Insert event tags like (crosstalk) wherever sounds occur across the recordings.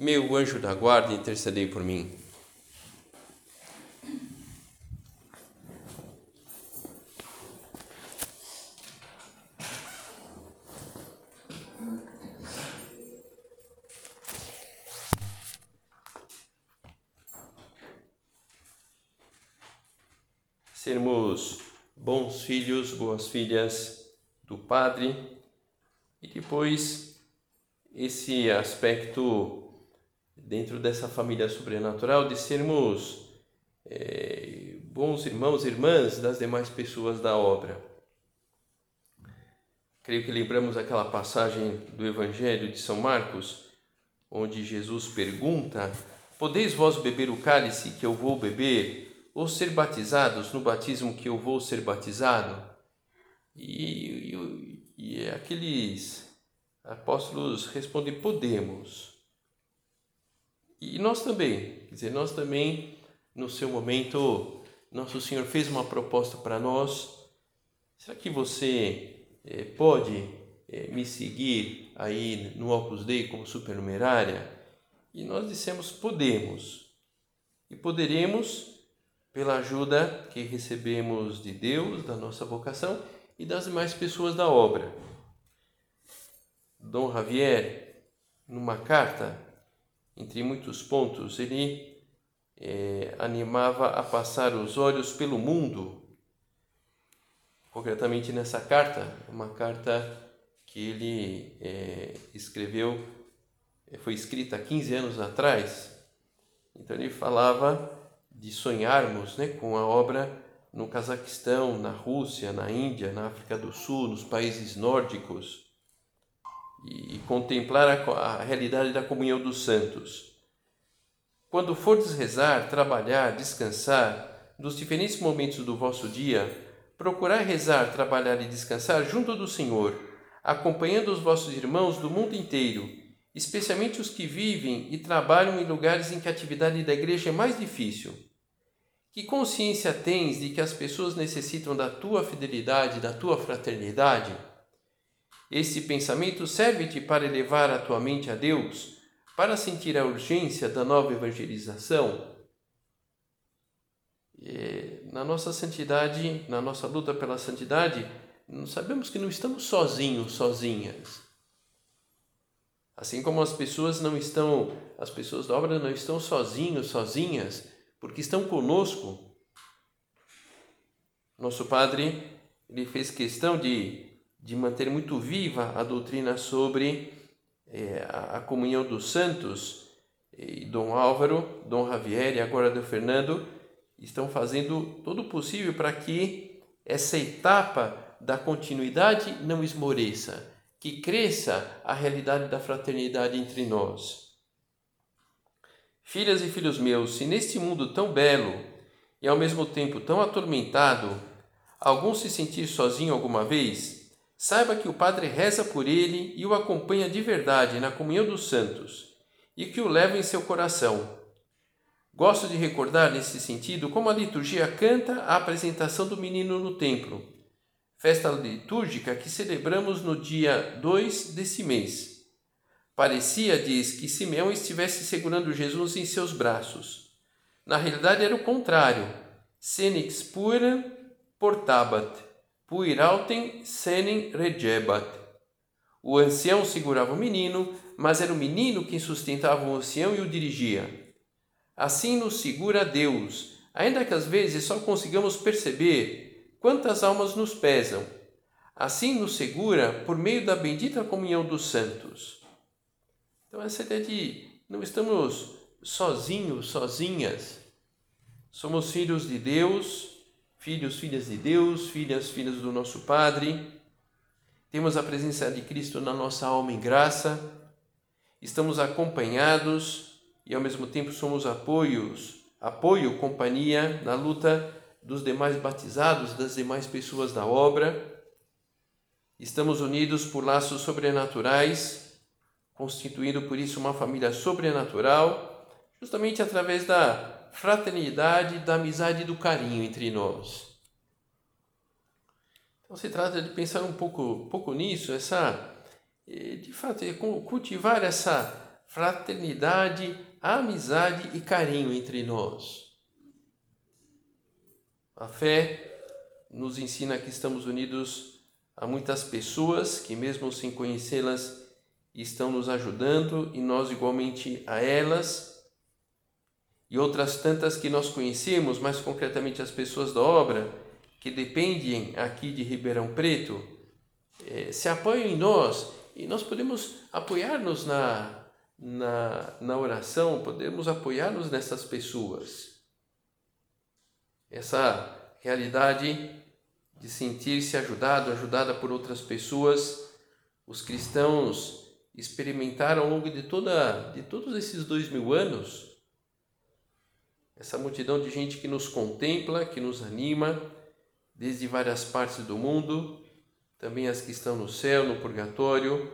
meu anjo da guarda, intercedei por mim. Sermos bons filhos, boas filhas do Padre e depois esse aspecto dentro dessa família sobrenatural, de sermos é, bons irmãos e irmãs das demais pessoas da obra. Creio que lembramos aquela passagem do Evangelho de São Marcos, onde Jesus pergunta: Podeis vós beber o cálice que eu vou beber, ou ser batizados no batismo que eu vou ser batizado? E, e, e aqueles apóstolos respondem: Podemos. E nós também, quer dizer, nós também, no seu momento, Nosso Senhor fez uma proposta para nós. Será que você é, pode é, me seguir aí no Opus Dei como supernumerária? E nós dissemos: podemos. E poderemos pela ajuda que recebemos de Deus, da nossa vocação e das demais pessoas da obra. Dom Javier, numa carta, entre muitos pontos, ele é, animava a passar os olhos pelo mundo. Concretamente nessa carta, uma carta que ele é, escreveu, é, foi escrita há 15 anos atrás. Então ele falava de sonharmos né, com a obra no Cazaquistão, na Rússia, na Índia, na África do Sul, nos países nórdicos e contemplar a, a realidade da comunhão dos santos. Quando fordes rezar, trabalhar, descansar, nos diferentes momentos do vosso dia, procurai rezar, trabalhar e descansar junto do Senhor, acompanhando os vossos irmãos do mundo inteiro, especialmente os que vivem e trabalham em lugares em que a atividade da igreja é mais difícil. Que consciência tens de que as pessoas necessitam da tua fidelidade, da tua fraternidade? Este pensamento serve-te para elevar a tua mente a Deus, para sentir a urgência da nova evangelização. E na nossa santidade, na nossa luta pela santidade, sabemos que não estamos sozinhos, sozinhas. Assim como as pessoas não estão, as pessoas da obra não estão sozinhos, sozinhas, porque estão conosco. Nosso Padre, ele fez questão de de manter muito viva a doutrina sobre é, a comunhão dos santos. E Dom Álvaro, Dom Javier e agora Dom Fernando estão fazendo todo o possível para que essa etapa da continuidade não esmoreça, que cresça a realidade da fraternidade entre nós. Filhas e filhos meus, se neste mundo tão belo e ao mesmo tempo tão atormentado, algum se sentir sozinho alguma vez, Saiba que o Padre reza por ele e o acompanha de verdade na comunhão dos santos e que o leva em seu coração. Gosto de recordar nesse sentido como a liturgia canta a apresentação do menino no templo, festa litúrgica que celebramos no dia 2 desse mês. Parecia, diz, que Simeão estivesse segurando Jesus em seus braços. Na realidade era o contrário. Senix pura portabat puirauten senem regebat. O ancião segurava o menino, mas era o menino quem sustentava o ancião e o dirigia. Assim nos segura Deus, ainda que às vezes só consigamos perceber quantas almas nos pesam. Assim nos segura por meio da bendita comunhão dos santos. Então, essa ideia de não estamos sozinhos, sozinhas. Somos filhos de Deus filhos, filhas de Deus, filhas, filhas do nosso Padre. Temos a presença de Cristo na nossa alma em graça. Estamos acompanhados e ao mesmo tempo somos apoios, apoio, companhia na luta dos demais batizados, das demais pessoas da obra. Estamos unidos por laços sobrenaturais, constituindo por isso uma família sobrenatural, justamente através da fraternidade, da amizade e do carinho entre nós. Então se trata de pensar um pouco, pouco nisso, essa, eh, de fato, é cultivar essa fraternidade, amizade e carinho entre nós. A fé nos ensina que estamos unidos a muitas pessoas que, mesmo sem conhecê-las, estão nos ajudando e nós igualmente a elas. E outras tantas que nós conhecemos, mais concretamente as pessoas da obra, que dependem aqui de Ribeirão Preto eh, se apoiam em nós e nós podemos apoiar-nos na, na, na oração, podemos apoiar-nos nessas pessoas. Essa realidade de sentir-se ajudado, ajudada por outras pessoas, os cristãos experimentaram ao longo de, toda, de todos esses dois mil anos. Essa multidão de gente que nos contempla, que nos anima, desde várias partes do mundo, também as que estão no céu, no purgatório,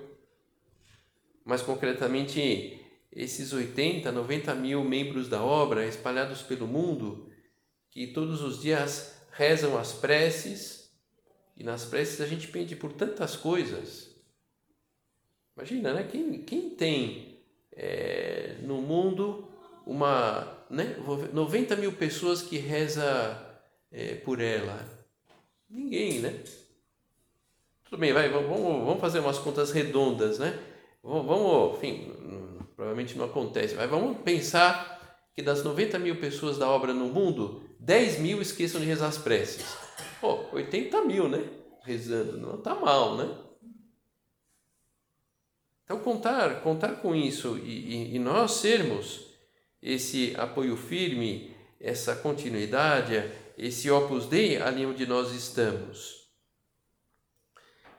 mas concretamente esses 80, 90 mil membros da obra espalhados pelo mundo, que todos os dias rezam as preces, e nas preces a gente pede por tantas coisas. Imagina, né? Quem, quem tem é, no mundo uma né, 90 mil pessoas que reza é, por ela? Ninguém, né? Tudo bem, vai, vamos, vamos fazer umas contas redondas, né? Vamos, enfim, provavelmente não acontece, mas vamos pensar que das 90 mil pessoas da obra no mundo, 10 mil esqueçam de rezar as preces. Pô, 80 mil, né? Rezando, não tá mal, né? Então, contar, contar com isso e, e, e nós sermos esse apoio firme, essa continuidade, esse Opus Dei ali onde nós estamos.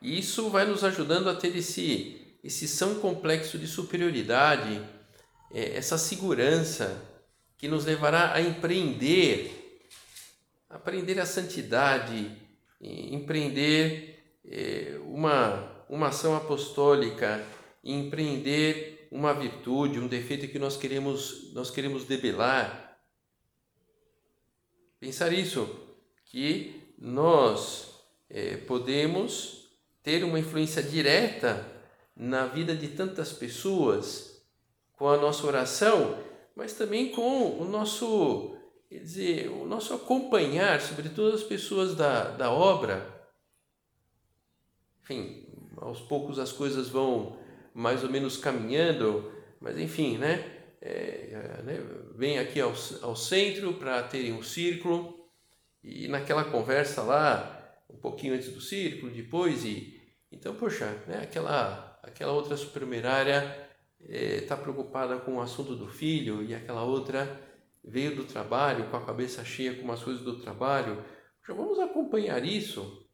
E isso vai nos ajudando a ter esse, esse são complexo de superioridade, é, essa segurança que nos levará a empreender, aprender a santidade, empreender é, uma, uma ação apostólica, empreender uma virtude, um defeito que nós queremos, nós queremos debelar pensar isso, que nós é, podemos ter uma influência direta na vida de tantas pessoas com a nossa oração, mas também com o nosso, quer dizer, o nosso acompanhar, sobretudo as pessoas da, da obra. Enfim, aos poucos as coisas vão mais ou menos caminhando, mas enfim, né? é, né, vem aqui ao, ao centro para terem um círculo e naquela conversa lá, um pouquinho antes do círculo, depois e então poxa, né, aquela aquela outra supermerária está é, preocupada com o assunto do filho e aquela outra veio do trabalho com a cabeça cheia com as coisas do trabalho. Já vamos acompanhar isso.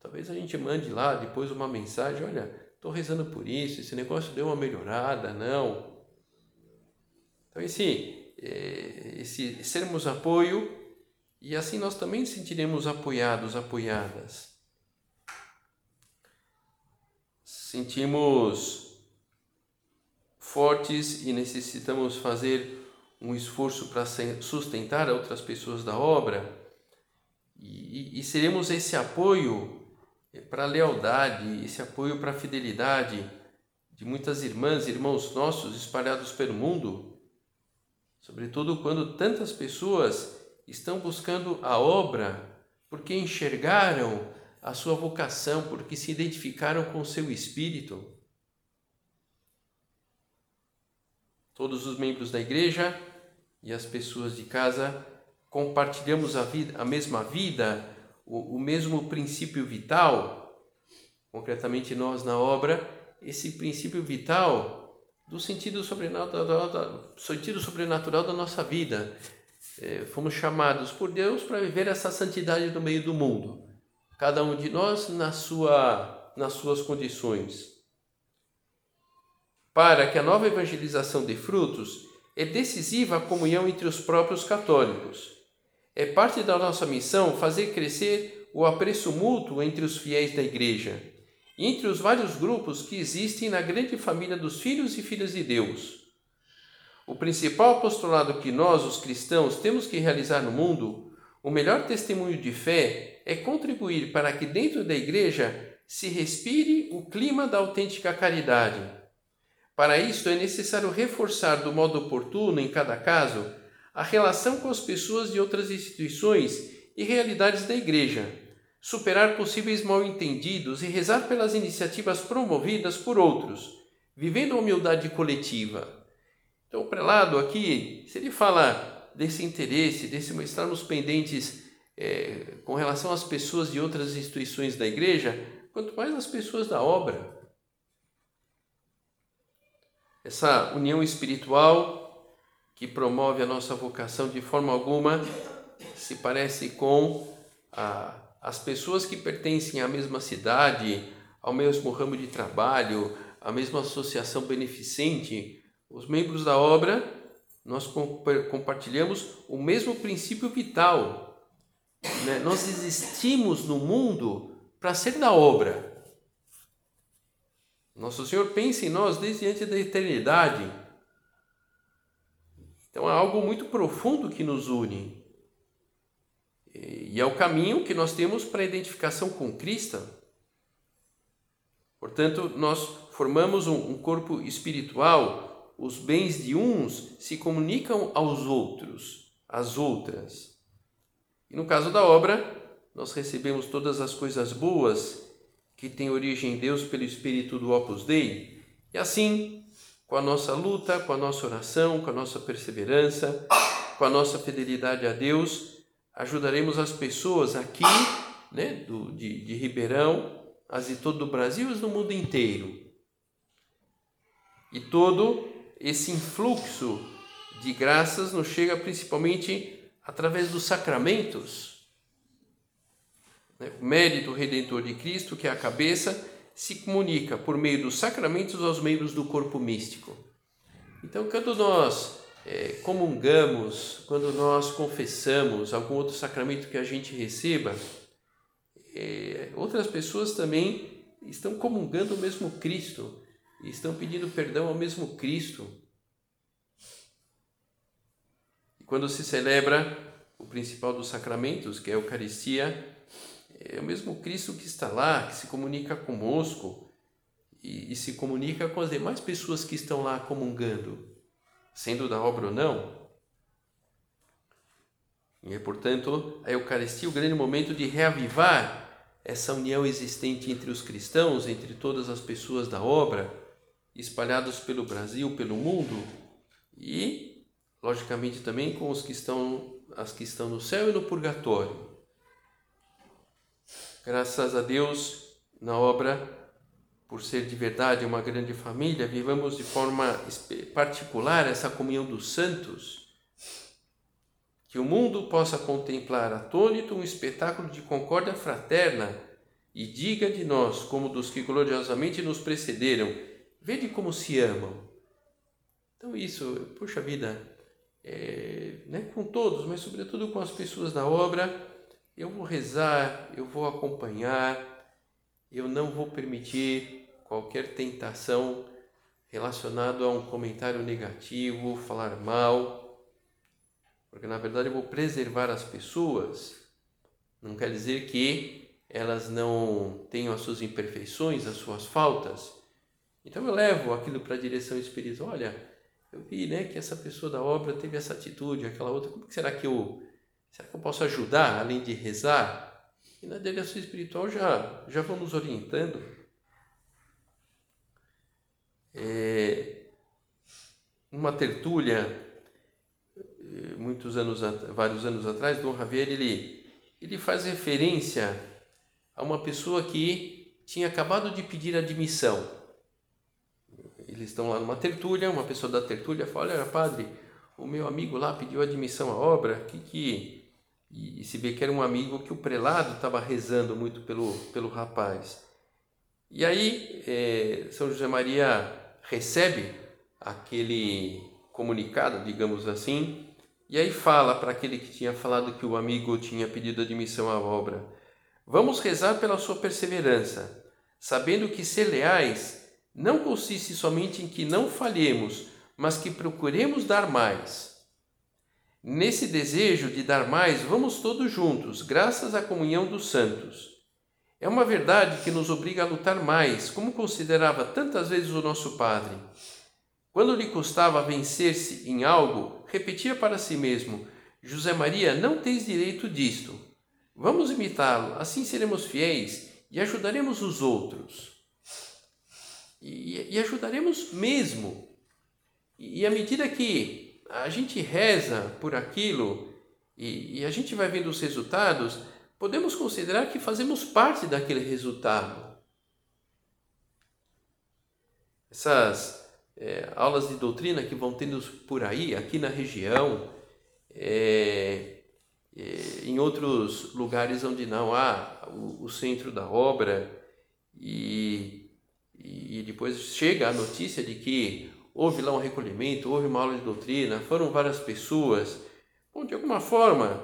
Talvez a gente mande lá depois uma mensagem, olha, estou rezando por isso, esse negócio deu uma melhorada, não. Então, esse, é, esse sermos apoio, e assim nós também sentiremos apoiados, apoiadas. Sentimos fortes e necessitamos fazer um esforço para sustentar outras pessoas da obra, e, e seremos esse apoio para a lealdade, esse apoio para a fidelidade de muitas irmãs e irmãos nossos espalhados pelo mundo sobretudo quando tantas pessoas estão buscando a obra porque enxergaram a sua vocação, porque se identificaram com o seu espírito. Todos os membros da igreja e as pessoas de casa compartilhamos a, vida, a mesma vida, o, o mesmo princípio vital. Concretamente, nós na obra, esse princípio vital do sentido sobrenatural, sentido sobrenatural da nossa vida. É, fomos chamados por Deus para viver essa santidade no meio do mundo, cada um de nós na sua, nas suas condições. Para que a nova evangelização dê frutos, é decisiva a comunhão entre os próprios católicos. É parte da nossa missão fazer crescer o apreço mútuo entre os fiéis da Igreja entre os vários grupos que existem na grande família dos filhos e filhas de Deus. O principal apostolado que nós, os cristãos, temos que realizar no mundo, o melhor testemunho de fé, é contribuir para que dentro da Igreja se respire o clima da autêntica caridade. Para isto é necessário reforçar do modo oportuno, em cada caso, a relação com as pessoas de outras instituições e realidades da Igreja, superar possíveis mal-entendidos e rezar pelas iniciativas promovidas por outros, vivendo a humildade coletiva. Então, o prelado aqui, se ele fala desse interesse, desse estarmos pendentes é, com relação às pessoas de outras instituições da Igreja, quanto mais as pessoas da obra. Essa união espiritual que promove a nossa vocação de forma alguma se parece com a, as pessoas que pertencem à mesma cidade, ao mesmo ramo de trabalho, à mesma associação beneficente, os membros da obra, nós compartilhamos o mesmo princípio vital. Né? Nós existimos no mundo para ser da obra. Nosso Senhor pensa em nós desde antes da eternidade então é algo muito profundo que nos une. E é o caminho que nós temos para a identificação com Cristo. Portanto, nós formamos um, corpo espiritual, os bens de uns se comunicam aos outros, às outras. E no caso da obra, nós recebemos todas as coisas boas que têm origem em Deus pelo Espírito do Opus Dei, e assim com a nossa luta, com a nossa oração, com a nossa perseverança, com a nossa fidelidade a Deus, ajudaremos as pessoas aqui, né, do, de, de Ribeirão, as de todo o Brasil e no mundo inteiro. E todo esse influxo de graças nos chega principalmente através dos sacramentos. Né, o mérito redentor de Cristo, que é a cabeça, se comunica por meio dos sacramentos aos membros do corpo místico. Então, quando nós é, comungamos, quando nós confessamos algum outro sacramento que a gente receba, é, outras pessoas também estão comungando o mesmo Cristo, estão pedindo perdão ao mesmo Cristo. E quando se celebra o principal dos sacramentos, que é a Eucaristia, é o mesmo Cristo que está lá, que se comunica conosco e, e se comunica com as demais pessoas que estão lá comungando, sendo da obra ou não. E é, portanto, a Eucaristia o grande momento de reavivar essa união existente entre os cristãos, entre todas as pessoas da obra, espalhados pelo Brasil, pelo mundo e, logicamente, também com os que estão, as que estão no céu e no purgatório. Graças a Deus, na obra, por ser de verdade uma grande família, vivamos de forma particular essa comunhão dos santos. Que o mundo possa contemplar atônito um espetáculo de concórdia fraterna e diga de nós, como dos que gloriosamente nos precederam, vede como se amam. Então, isso, puxa vida, é, né, com todos, mas sobretudo com as pessoas da obra eu vou rezar, eu vou acompanhar, eu não vou permitir qualquer tentação relacionado a um comentário negativo, falar mal, porque na verdade eu vou preservar as pessoas. Não quer dizer que elas não tenham as suas imperfeições, as suas faltas. Então eu levo aquilo para a direção espiritual. Olha, eu vi né, que essa pessoa da obra teve essa atitude, aquela outra. Como será que eu Será que eu posso ajudar além de rezar? E na direção espiritual já, já vamos orientando. É, uma tertúlia, eh, muitos anos, vários anos atrás, Dom Javier, ele, ele faz referência a uma pessoa que tinha acabado de pedir admissão. Eles estão lá numa tertúlia, uma pessoa da tertúlia fala, olha padre, o meu amigo lá pediu admissão à obra, que que e, e se vê que era um amigo que o prelado estava rezando muito pelo, pelo rapaz. E aí é, São José Maria recebe aquele comunicado, digamos assim, e aí fala para aquele que tinha falado que o amigo tinha pedido admissão à obra: Vamos rezar pela sua perseverança, sabendo que ser leais não consiste somente em que não falhemos, mas que procuremos dar mais. Nesse desejo de dar mais, vamos todos juntos, graças à comunhão dos santos. É uma verdade que nos obriga a lutar mais, como considerava tantas vezes o nosso Padre. Quando lhe custava vencer-se em algo, repetia para si mesmo: José Maria, não tens direito disto. Vamos imitá-lo, assim seremos fiéis e ajudaremos os outros. E, e ajudaremos mesmo. E, à medida que a gente reza por aquilo e, e a gente vai vendo os resultados, podemos considerar que fazemos parte daquele resultado. Essas é, aulas de doutrina que vão tendo por aí, aqui na região, é, é, em outros lugares onde não há o, o centro da obra, e, e depois chega a notícia de que houve lá um recolhimento, houve uma aula de doutrina, foram várias pessoas. Bom, de alguma forma,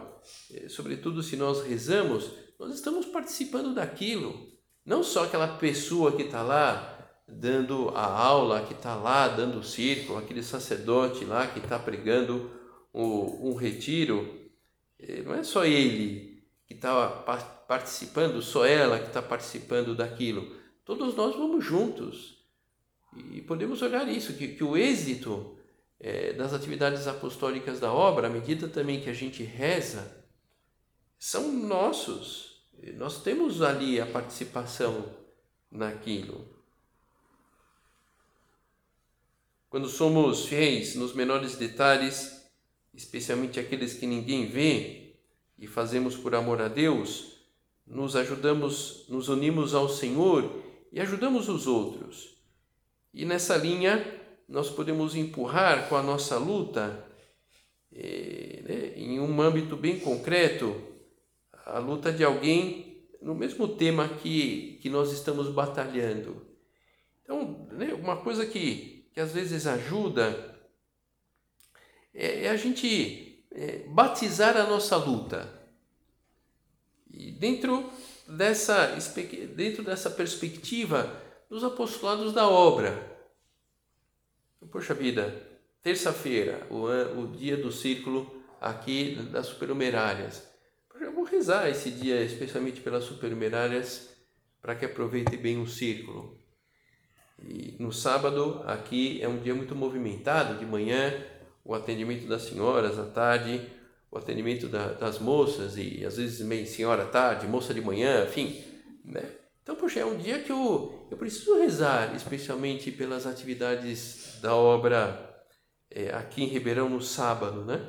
é, sobretudo se nós rezamos, nós estamos participando daquilo. Não só aquela pessoa que está lá dando a aula, que está lá dando o círculo, aquele sacerdote lá que está pregando um, um retiro, é, não é só ele que está participando, só ela que está participando daquilo. Todos nós vamos juntos. E podemos olhar isso, que, que o êxito é, das atividades apostólicas da obra, à medida também que a gente reza, são nossos. Nós temos ali a participação naquilo. Quando somos fiéis nos menores detalhes, especialmente aqueles que ninguém vê, e fazemos por amor a Deus, nos ajudamos, nos unimos ao Senhor e ajudamos os outros. E nessa linha, nós podemos empurrar com a nossa luta, eh, né, em um âmbito bem concreto, a luta de alguém no mesmo tema que, que nós estamos batalhando. Então, né, uma coisa que que às vezes ajuda é, é a gente é, batizar a nossa luta. E dentro dessa, dentro dessa perspectiva dos apostolados da obra. Poxa vida, terça-feira, o, o dia do círculo aqui das supernumerárias. Eu vou rezar esse dia, especialmente pelas supernumerárias, para que aproveite bem o círculo. E no sábado, aqui é um dia muito movimentado, de manhã o atendimento das senhoras, à tarde o atendimento da, das moças e às vezes meio senhora à tarde, moça de manhã, enfim, né? Então, poxa, é um dia que eu, eu preciso rezar, especialmente pelas atividades da obra é, aqui em Ribeirão no sábado, né?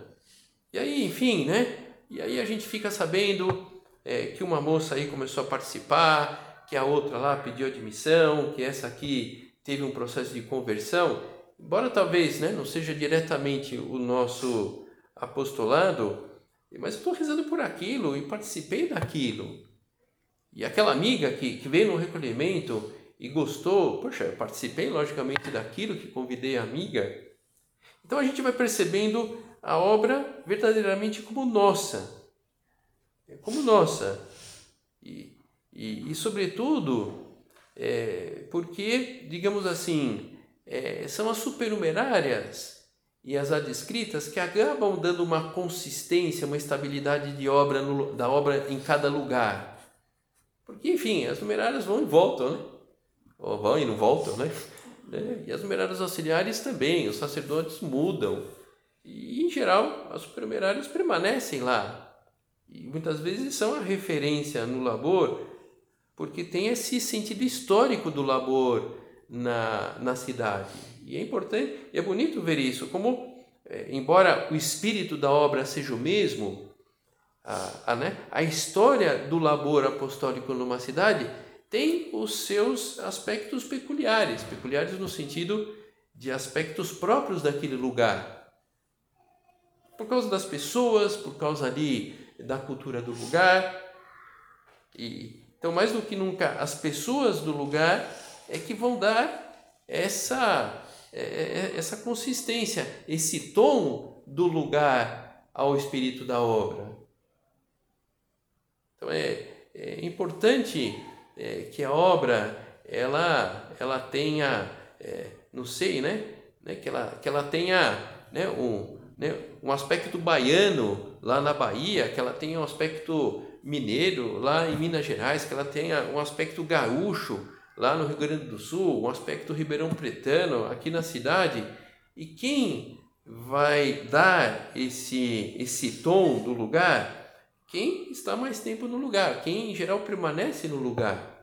E aí, enfim, né? E aí a gente fica sabendo é, que uma moça aí começou a participar, que a outra lá pediu admissão, que essa aqui teve um processo de conversão, embora talvez né, não seja diretamente o nosso apostolado, mas estou rezando por aquilo e participei daquilo. E aquela amiga que, que veio no recolhimento e gostou, poxa, eu participei logicamente daquilo que convidei a amiga. Então a gente vai percebendo a obra verdadeiramente como nossa. Como nossa. E, e, e sobretudo, é, porque, digamos assim, é, são as supernumerárias e as adscritas que acabam dando uma consistência, uma estabilidade de obra no, da obra em cada lugar. Porque, enfim, as numerárias vão e voltam, né? Ou vão e não voltam, né? É, e as numerárias auxiliares também, os sacerdotes mudam. E, em geral, as supernumerárias permanecem lá. E muitas vezes são a referência no labor porque tem esse sentido histórico do labor na, na cidade. E é importante, é bonito ver isso, como, é, embora o espírito da obra seja o mesmo, a, a, né, a história do labor apostólico numa cidade tem os seus aspectos peculiares peculiares no sentido de aspectos próprios daquele lugar. Por causa das pessoas, por causa ali da cultura do lugar. E, então, mais do que nunca, as pessoas do lugar é que vão dar essa é, é, essa consistência, esse tom do lugar ao espírito da obra. Então é, é importante é, que a obra ela, ela tenha, é, não sei, né? né? Que, ela, que ela tenha né? Um, né? um aspecto baiano lá na Bahia, que ela tenha um aspecto mineiro lá em Minas Gerais, que ela tenha um aspecto gaúcho lá no Rio Grande do Sul, um aspecto ribeirão pretano aqui na cidade. E quem vai dar esse, esse tom do lugar? Quem está mais tempo no lugar, quem em geral permanece no lugar.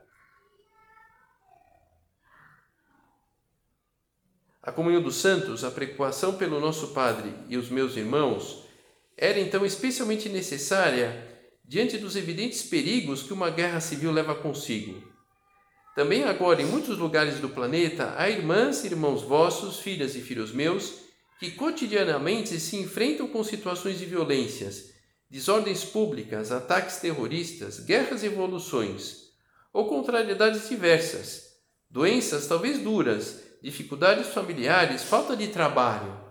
A comunhão dos santos, a preocupação pelo nosso Padre e os meus irmãos, era então especialmente necessária diante dos evidentes perigos que uma guerra civil leva consigo. Também agora, em muitos lugares do planeta, há irmãs e irmãos vossos, filhas e filhos meus, que cotidianamente se enfrentam com situações de violências, desordens públicas, ataques terroristas, guerras e revoluções, ou contrariedades diversas, doenças talvez duras, dificuldades familiares, falta de trabalho.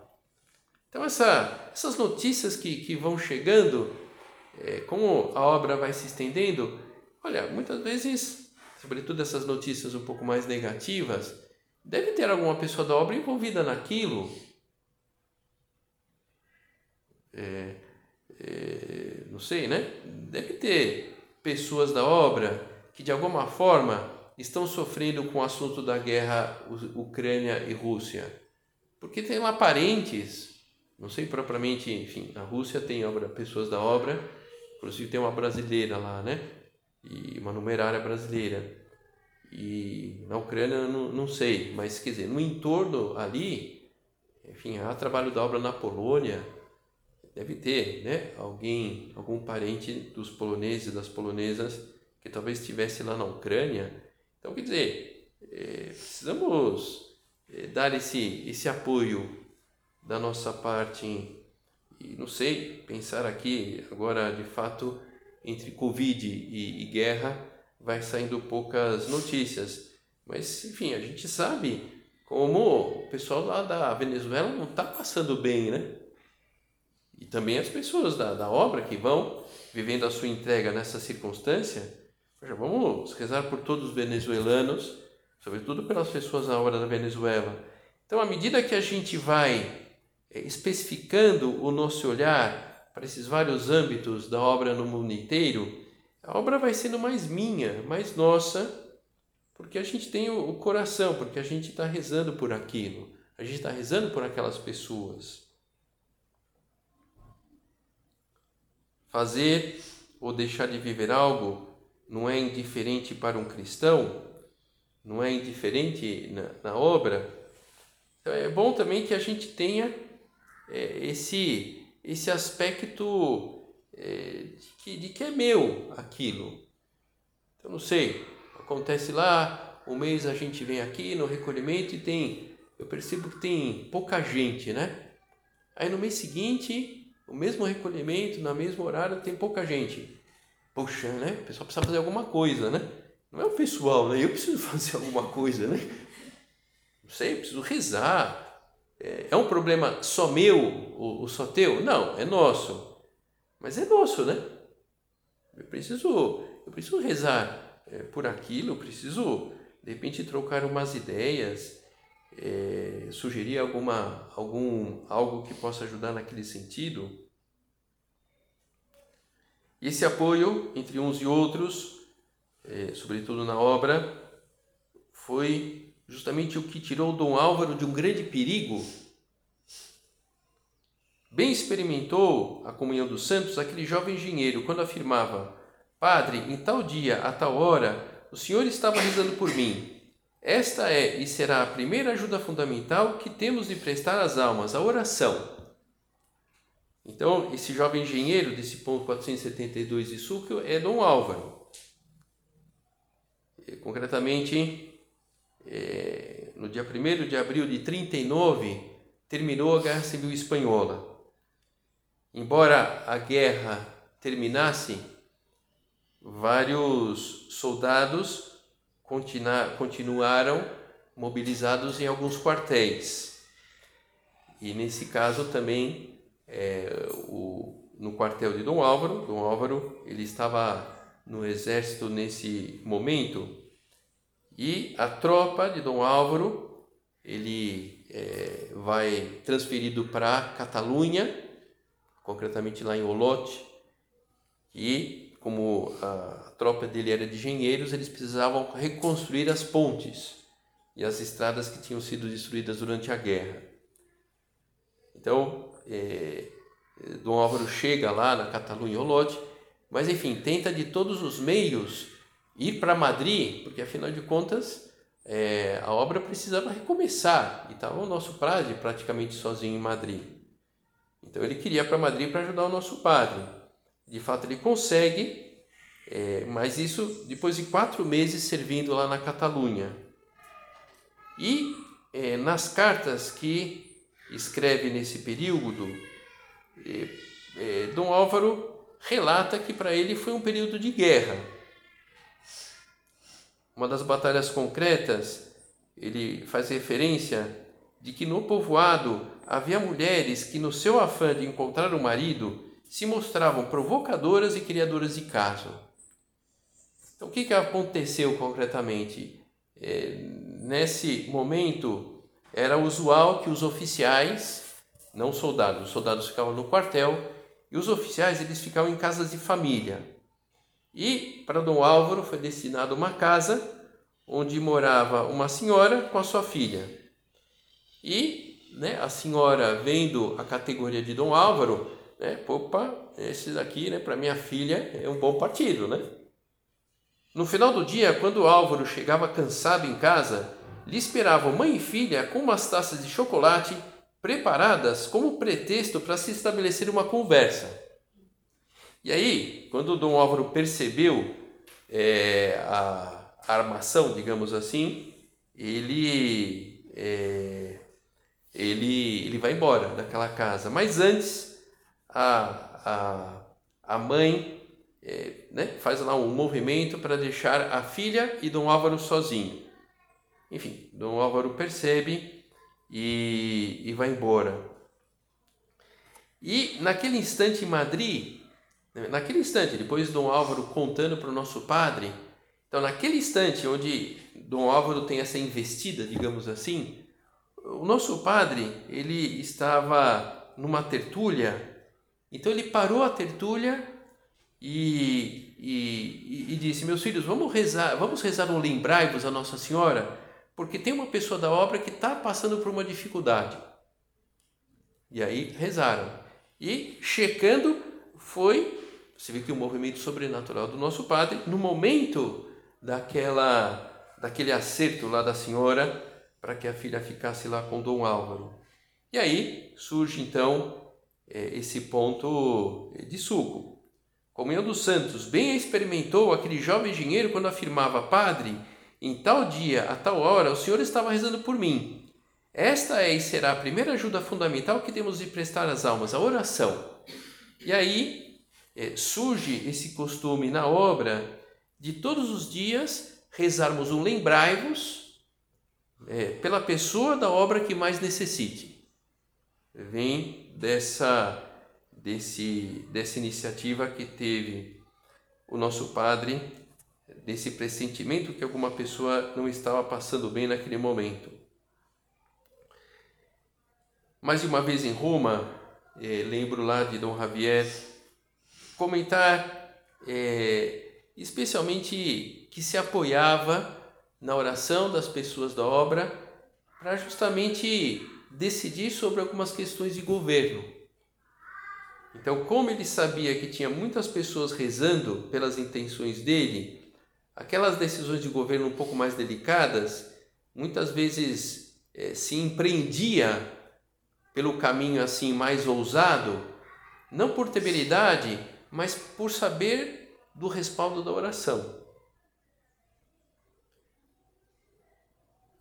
Então, essa, essas notícias que, que vão chegando, é, como a obra vai se estendendo, olha, muitas vezes sobretudo essas notícias um pouco mais negativas, deve ter alguma pessoa da obra envolvida naquilo. É, é, não sei, né? Deve ter pessoas da obra que de alguma forma estão sofrendo com o assunto da guerra Ucrânia e Rússia. Porque tem lá parentes, não sei propriamente, enfim, na Rússia tem obra, pessoas da obra, inclusive tem uma brasileira lá, né? e uma numerária brasileira. E na Ucrânia não, não sei, mas quer dizer, no entorno ali, enfim, há trabalho da obra na Polônia, deve ter, né, alguém, algum parente dos poloneses, das polonesas que talvez estivesse lá na Ucrânia. Então, quer dizer, é, precisamos é, dar esse, esse apoio da nossa parte e não sei, pensar aqui agora de fato entre Covid e, e guerra vai saindo poucas notícias. Mas, enfim, a gente sabe como o pessoal lá da Venezuela não está passando bem, né? E também as pessoas da, da obra que vão vivendo a sua entrega nessa circunstância. Poxa, vamos rezar por todos os venezuelanos, sobretudo pelas pessoas na obra da Venezuela. Então, à medida que a gente vai eh, especificando o nosso olhar para esses vários âmbitos da obra no mundo inteiro, a obra vai sendo mais minha, mais nossa, porque a gente tem o coração, porque a gente está rezando por aquilo, a gente está rezando por aquelas pessoas. Fazer ou deixar de viver algo não é indiferente para um cristão, não é indiferente na, na obra. Então é bom também que a gente tenha é, esse esse aspecto é, de, que, de que é meu aquilo. Então, não sei, acontece lá, um mês a gente vem aqui no recolhimento e tem, eu percebo que tem pouca gente, né? Aí no mês seguinte, o mesmo recolhimento, no mesmo horário, tem pouca gente. Poxa, né? O pessoal precisa fazer alguma coisa, né? Não é o pessoal, né? Eu preciso (laughs) fazer alguma coisa, né? Não sei, preciso rezar, é, é um problema só meu, ou, só teu? Não, é nosso. Mas é nosso, né? Eu preciso, eu preciso rezar é, por aquilo, eu preciso, de repente, trocar umas ideias, é, sugerir alguma, algum, algo que possa ajudar naquele sentido. Esse apoio entre uns e outros, é, sobretudo na obra, foi justamente o que tirou Dom Álvaro de um grande perigo. Bem experimentou a comunhão dos santos aquele jovem engenheiro quando afirmava: Padre, em tal dia, a tal hora, o Senhor estava rezando por mim. Esta é e será a primeira ajuda fundamental que temos de prestar às almas, a oração. Então, esse jovem engenheiro desse ponto 472 de Súquio é Dom Álvaro. Concretamente, é, no dia 1 de abril de 39, terminou a Guerra Civil Espanhola. Embora a guerra terminasse, vários soldados continuaram mobilizados em alguns quartéis. E nesse caso também é, o, no quartel de Dom Álvaro, Dom Álvaro ele estava no exército nesse momento e a tropa de Dom Álvaro ele é, vai transferido para Catalunha, concretamente lá em Olote, e como a tropa dele era de engenheiros, eles precisavam reconstruir as pontes e as estradas que tinham sido destruídas durante a guerra. Então, é, Dom Álvaro chega lá na Catalunha Olote, mas enfim, tenta de todos os meios ir para Madrid, porque afinal de contas é, a obra precisava recomeçar e estava o nosso padre praticamente sozinho em Madrid. Então ele queria para Madrid para ajudar o nosso padre. De fato ele consegue, é, mas isso depois de quatro meses servindo lá na Catalunha. E é, nas cartas que escreve nesse período, é, é, Dom Álvaro relata que para ele foi um período de guerra. Uma das batalhas concretas, ele faz referência de que no povoado havia mulheres que, no seu afã de encontrar o marido, se mostravam provocadoras e criadoras de caso. Então, o que, que aconteceu concretamente? É, nesse momento, era usual que os oficiais, não soldados, os soldados ficavam no quartel e os oficiais eles ficavam em casas de família. E para Dom Álvaro foi destinada uma casa onde morava uma senhora com a sua filha. E né, a senhora, vendo a categoria de Dom Álvaro, né, opa, esse daqui né, para minha filha é um bom partido. Né? No final do dia, quando Álvaro chegava cansado em casa, lhe esperavam mãe e filha com umas taças de chocolate preparadas como pretexto para se estabelecer uma conversa. E aí, quando Dom Álvaro percebeu é, a, armação, digamos assim, ele, é, ele, ele vai embora daquela casa. Mas antes, a, a, a mãe é, né, faz lá um movimento para deixar a filha e Dom Álvaro sozinho. Enfim, Dom Álvaro percebe e, e vai embora. E naquele instante em Madrid, naquele instante, depois Dom Álvaro contando para o nosso padre, então naquele instante onde Dom Álvaro tem essa investida, digamos assim, o nosso padre ele estava numa tertúlia, então ele parou a tertúlia e, e, e disse: Meus filhos, vamos rezar, vamos rezar um lembrai-vos a Nossa Senhora porque tem uma pessoa da obra que está passando por uma dificuldade. E aí rezaram. E checando, foi. Você vê que o movimento sobrenatural do nosso padre, no momento daquela, daquele acerto lá da senhora, para que a filha ficasse lá com Dom Álvaro. E aí surge então esse ponto de suco. Comunhão dos Santos, bem experimentou aquele jovem engenheiro quando afirmava, Padre, em tal dia, a tal hora, o Senhor estava rezando por mim. Esta é e será a primeira ajuda fundamental que temos de prestar às almas, a oração. E aí é, surge esse costume na obra de todos os dias rezarmos um lembrai-vos é, pela pessoa da obra que mais necessite. Vem dessa, desse, dessa iniciativa que teve o nosso padre desse pressentimento que alguma pessoa não estava passando bem naquele momento. Mais uma vez em Roma, é, lembro lá de Dom Javier comentar é, especialmente que se apoiava na oração das pessoas da obra para justamente decidir sobre algumas questões de governo. Então, como ele sabia que tinha muitas pessoas rezando pelas intenções dele, aquelas decisões de governo um pouco mais delicadas, muitas vezes é, se empreendia pelo caminho assim mais ousado, não por temeridade, mas por saber do respaldo da oração.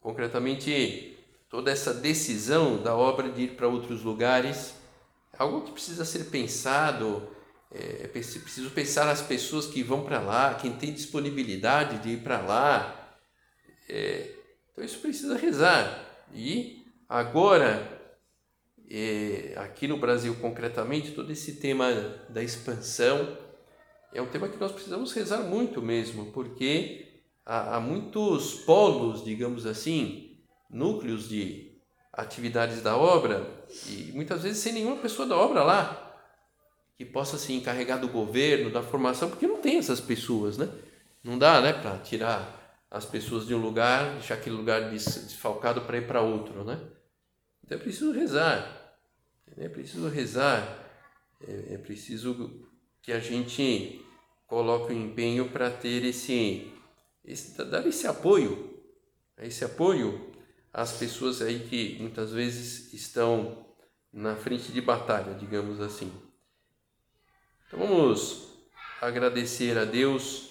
Concretamente, toda essa decisão da obra de ir para outros lugares é algo que precisa ser pensado, é, é preciso pensar nas pessoas que vão para lá, quem tem disponibilidade de ir para lá. É, Então isso precisa rezar. E agora, é, aqui no Brasil concretamente, todo esse tema da expansão é um tema que nós precisamos rezar muito mesmo, porque há, há muitos polos, digamos assim, núcleos de atividades da obra e muitas vezes sem nenhuma pessoa da obra lá que possa se encarregar do governo, da formação, porque não tem essas pessoas, né? Não dá, né, para tirar as pessoas de um lugar, deixar aquele lugar desfalcado para ir para outro, né? Então é preciso rezar, é preciso rezar, é, é preciso que a gente coloque o um empenho para ter esse, esse, dar esse apoio, esse apoio às pessoas aí que muitas vezes estão na frente de batalha, digamos assim. Então vamos agradecer a Deus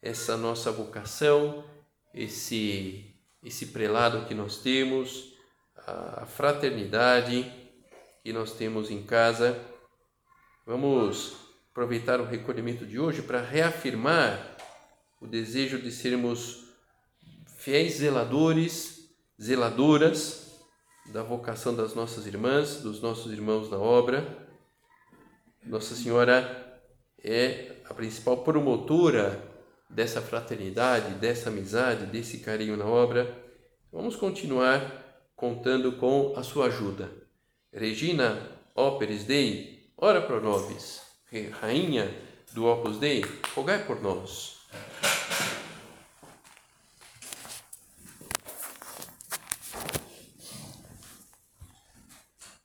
essa nossa vocação, esse esse prelado que nós temos, a fraternidade que nós temos em casa. Vamos aproveitar o recolhimento de hoje para reafirmar o desejo de sermos fiéis zeladores, zeladoras da vocação das nossas irmãs, dos nossos irmãos na obra. Nossa Senhora é a principal promotora dessa fraternidade, dessa amizade, desse carinho na obra. Vamos continuar contando com a sua ajuda. Regina Operis Dei, ora pro nobis. Rainha do Opus Dei, rogai por nós.